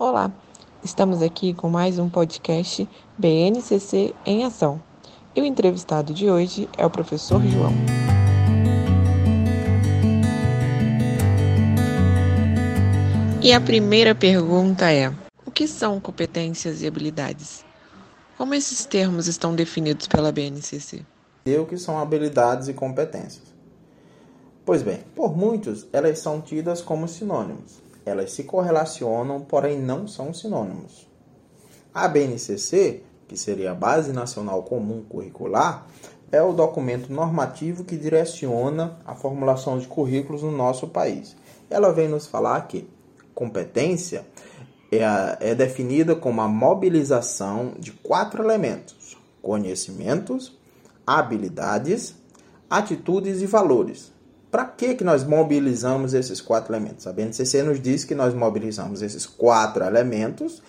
Olá, estamos aqui com mais um podcast BNCC em Ação. E o entrevistado de hoje é o professor João. E a primeira pergunta é: o que são competências e habilidades? Como esses termos estão definidos pela BNCC? O que são habilidades e competências? Pois bem, por muitos, elas são tidas como sinônimos. Elas se correlacionam, porém não são sinônimos. A BNCC, que seria a Base Nacional Comum Curricular, é o documento normativo que direciona a formulação de currículos no nosso país. Ela vem nos falar que competência é, a, é definida como a mobilização de quatro elementos: conhecimentos, habilidades, atitudes e valores. Para que, que nós mobilizamos esses quatro elementos? A BNCC nos diz que nós mobilizamos esses quatro elementos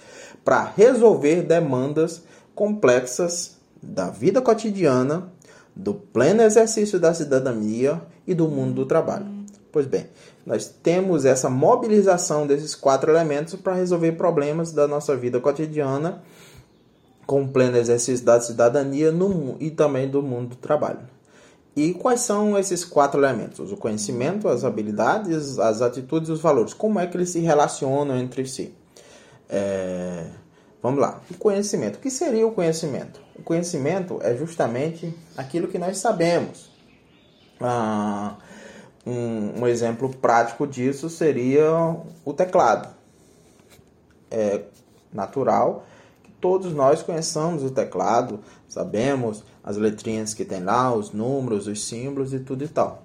para resolver demandas complexas da vida cotidiana, do pleno exercício da cidadania e do mundo do trabalho. Pois bem, nós temos essa mobilização desses quatro elementos para resolver problemas da nossa vida cotidiana com pleno exercício da cidadania no, e também do mundo do trabalho. E quais são esses quatro elementos? O conhecimento, as habilidades, as atitudes e os valores. Como é que eles se relacionam entre si? É... Vamos lá. O conhecimento. O que seria o conhecimento? O conhecimento é justamente aquilo que nós sabemos. Ah, um, um, exemplo prático disso seria o teclado. É natural todos nós conheçamos o teclado, sabemos as letrinhas que tem lá, os números, os símbolos e tudo e tal.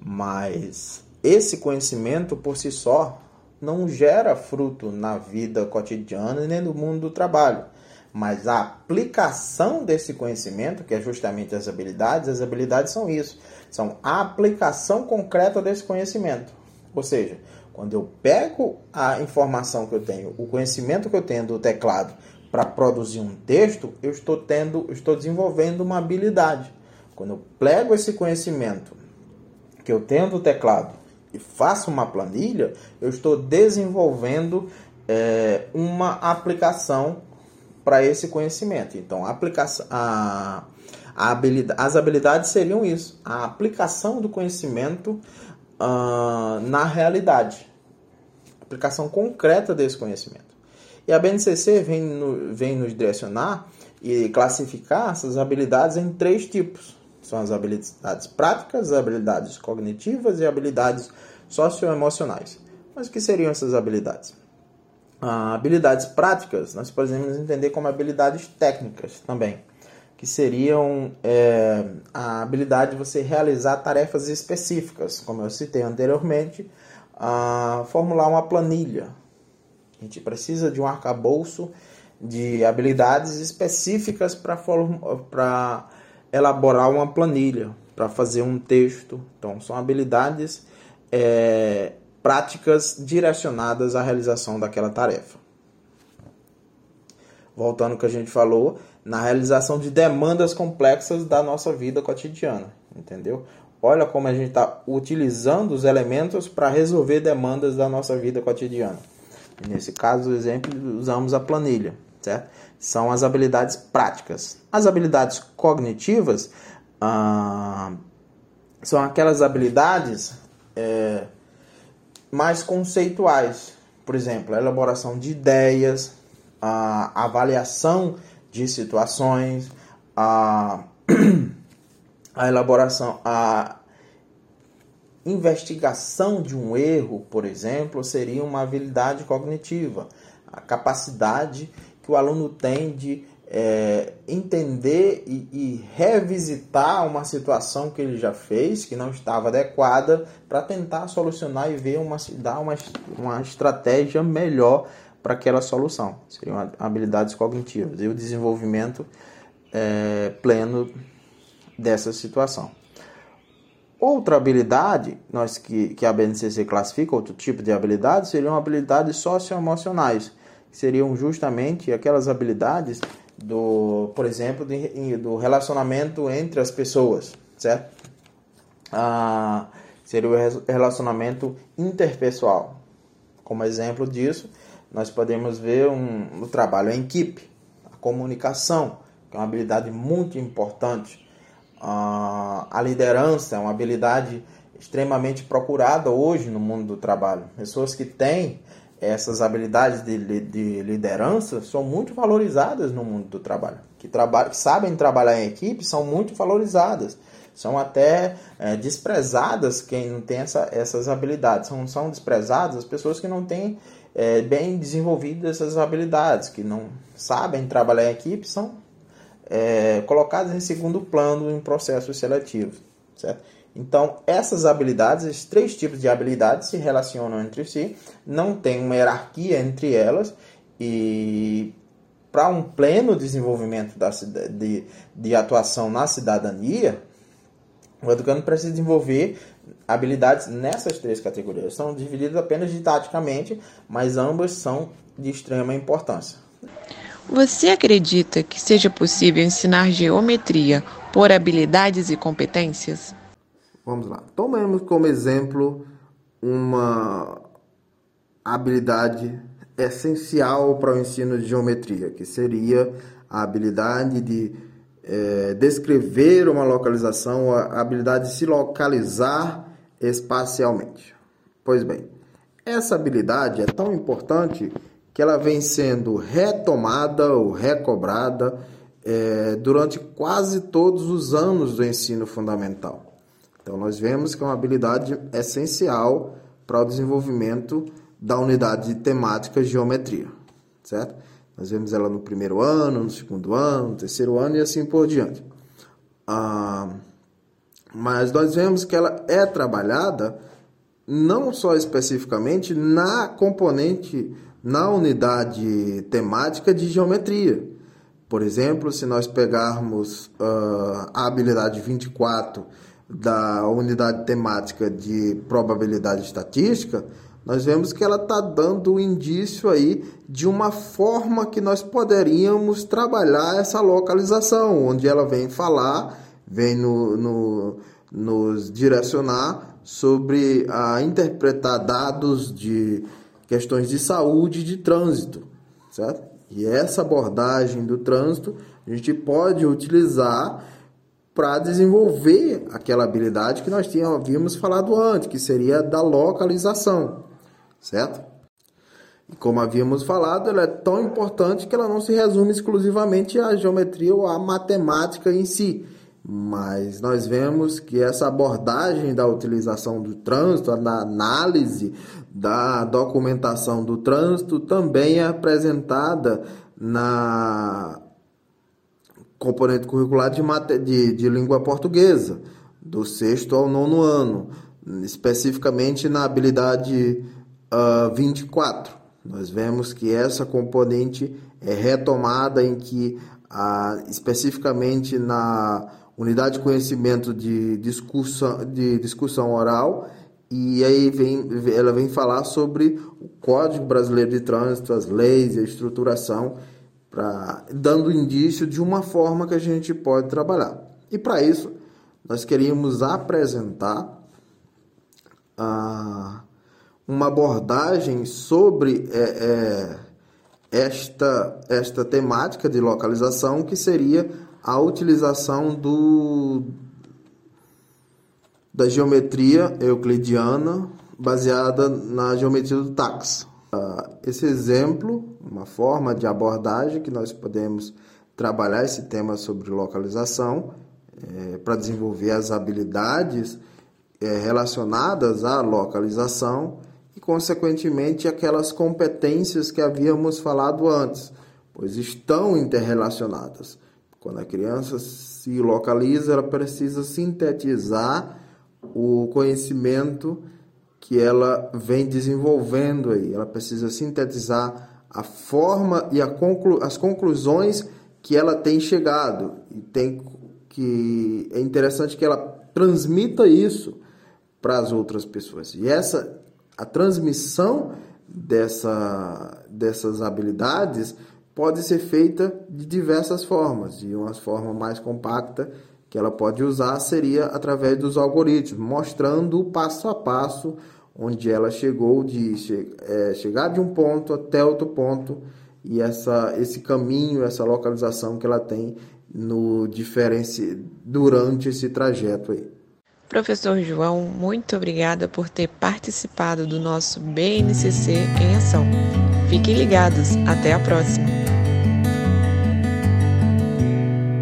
Mas esse conhecimento por si só não gera fruto na vida cotidiana nem no mundo do trabalho. Mas a aplicação desse conhecimento, que é justamente as habilidades, as habilidades são isso, são a aplicação concreta desse conhecimento. Ou seja, quando eu pego a informação que eu tenho, o conhecimento que eu tenho do teclado, para produzir um texto, eu estou tendo, estou desenvolvendo uma habilidade. Quando eu plego esse conhecimento que eu tenho do teclado e faço uma planilha, eu estou desenvolvendo é, uma aplicação para esse conhecimento. Então, a aplicação, a, a habilidade, as habilidades seriam isso: a aplicação do conhecimento uh, na realidade, aplicação concreta desse conhecimento. E a BNCC vem, no, vem nos direcionar e classificar essas habilidades em três tipos. São as habilidades práticas, as habilidades cognitivas e habilidades socioemocionais. Mas o que seriam essas habilidades? Ah, habilidades práticas nós podemos entender como habilidades técnicas também, que seriam é, a habilidade de você realizar tarefas específicas, como eu citei anteriormente, a formular uma planilha, a gente precisa de um arcabouço de habilidades específicas para elaborar uma planilha, para fazer um texto. Então, são habilidades é, práticas direcionadas à realização daquela tarefa. Voltando ao que a gente falou, na realização de demandas complexas da nossa vida cotidiana, entendeu? Olha como a gente está utilizando os elementos para resolver demandas da nossa vida cotidiana. Nesse caso, exemplo, usamos a planilha, certo? São as habilidades práticas. As habilidades cognitivas ah, são aquelas habilidades é, mais conceituais. Por exemplo, a elaboração de ideias, a avaliação de situações, a, a elaboração, a investigação de um erro, por exemplo, seria uma habilidade cognitiva, a capacidade que o aluno tem de é, entender e, e, revisitar uma situação que ele já fez, que não estava adequada, para tentar solucionar e ver uma, dar uma, uma estratégia melhor para aquela solução. Seriam habilidades cognitivas e o desenvolvimento é, pleno dessa situação. Outra habilidade, nós que, que a BNCC classifica, outro tipo de habilidade, seriam habilidades socioemocionais, que seriam justamente aquelas habilidades do, por exemplo, de, do relacionamento entre as pessoas, certo? Ah, seria o relacionamento interpessoal. Como exemplo disso, nós podemos ver um, o trabalho em equipe, a comunicação, que é uma habilidade muito importante. Uh, a liderança é uma habilidade extremamente procurada hoje no mundo do trabalho. Pessoas que têm essas habilidades de, de liderança são muito valorizadas no mundo do trabalho. Que, trabalham, que sabem trabalhar em equipe são muito valorizadas. São até é, desprezadas quem não tem essa, essas habilidades. São, são desprezadas as pessoas que não têm é, bem desenvolvidas essas habilidades, que não sabem trabalhar em equipe, são é, colocadas em segundo plano em processos seletivos. Certo? Então, essas habilidades, esses três tipos de habilidades se relacionam entre si, não tem uma hierarquia entre elas e para um pleno desenvolvimento da, de, de atuação na cidadania, o educando precisa desenvolver habilidades nessas três categorias. São divididas apenas didaticamente, mas ambas são de extrema importância. Você acredita que seja possível ensinar geometria por habilidades e competências? Vamos lá. Tomemos como exemplo uma habilidade essencial para o ensino de geometria, que seria a habilidade de é, descrever uma localização, a habilidade de se localizar espacialmente. Pois bem, essa habilidade é tão importante que ela vem sendo retomada ou recobrada é, durante quase todos os anos do ensino fundamental. Então, nós vemos que é uma habilidade essencial para o desenvolvimento da unidade de temática geometria, certo? Nós vemos ela no primeiro ano, no segundo ano, no terceiro ano e assim por diante. Ah, mas nós vemos que ela é trabalhada não só especificamente na componente, na unidade temática de geometria. Por exemplo, se nós pegarmos uh, a habilidade 24 da unidade temática de probabilidade estatística, nós vemos que ela está dando um indício aí de uma forma que nós poderíamos trabalhar essa localização, onde ela vem falar, vem no, no, nos direcionar sobre a interpretar dados de questões de saúde e de trânsito, certo? E essa abordagem do trânsito a gente pode utilizar para desenvolver aquela habilidade que nós tínhamos, falado antes, que seria da localização, certo? E como havíamos falado, ela é tão importante que ela não se resume exclusivamente à geometria ou à matemática em si, mas nós vemos que essa abordagem da utilização do trânsito, da análise da documentação do trânsito também é apresentada na componente curricular de, de, de língua portuguesa, do sexto ao nono ano, especificamente na habilidade uh, ah, 24. Nós vemos que essa componente é retomada em que, uh, especificamente na unidade de conhecimento de discussão, de discussão oral, e aí vem, ela vem falar sobre o Código Brasileiro de Trânsito, as leis e a estruturação pra, dando indício de uma forma que a gente pode trabalhar. E para isso, nós queríamos apresentar uma abordagem sobre é, é, esta, esta temática de localização, que seria a utilização do, da geometria euclidiana baseada na geometria do táxi. Ah, esse exemplo, uma forma de abordagem que nós podemos trabalhar esse tema sobre localização é, para desenvolver as habilidades é, relacionadas à localização e, consequentemente, aquelas competências que havíamos falado antes, pois estão interrelacionadas. Quando a criança se localiza, ela precisa sintetizar o conhecimento que ela vem desenvolvendo aí. Ela precisa sintetizar a forma e a conclu as conclusões que ela tem chegado e tem que é interessante que ela transmita isso para as outras pessoas. E essa a transmissão dessa, dessas habilidades pode ser feita de diversas formas. E uma forma mais compacta que ela pode usar seria através dos algoritmos, mostrando o passo a passo onde ela chegou de che é, chegar de um ponto até outro ponto e essa, esse caminho, essa localização que ela tem no durante esse trajeto aí. Professor João, muito obrigada por ter participado do nosso BNCC em Ação. Fiquem ligados, até a próxima!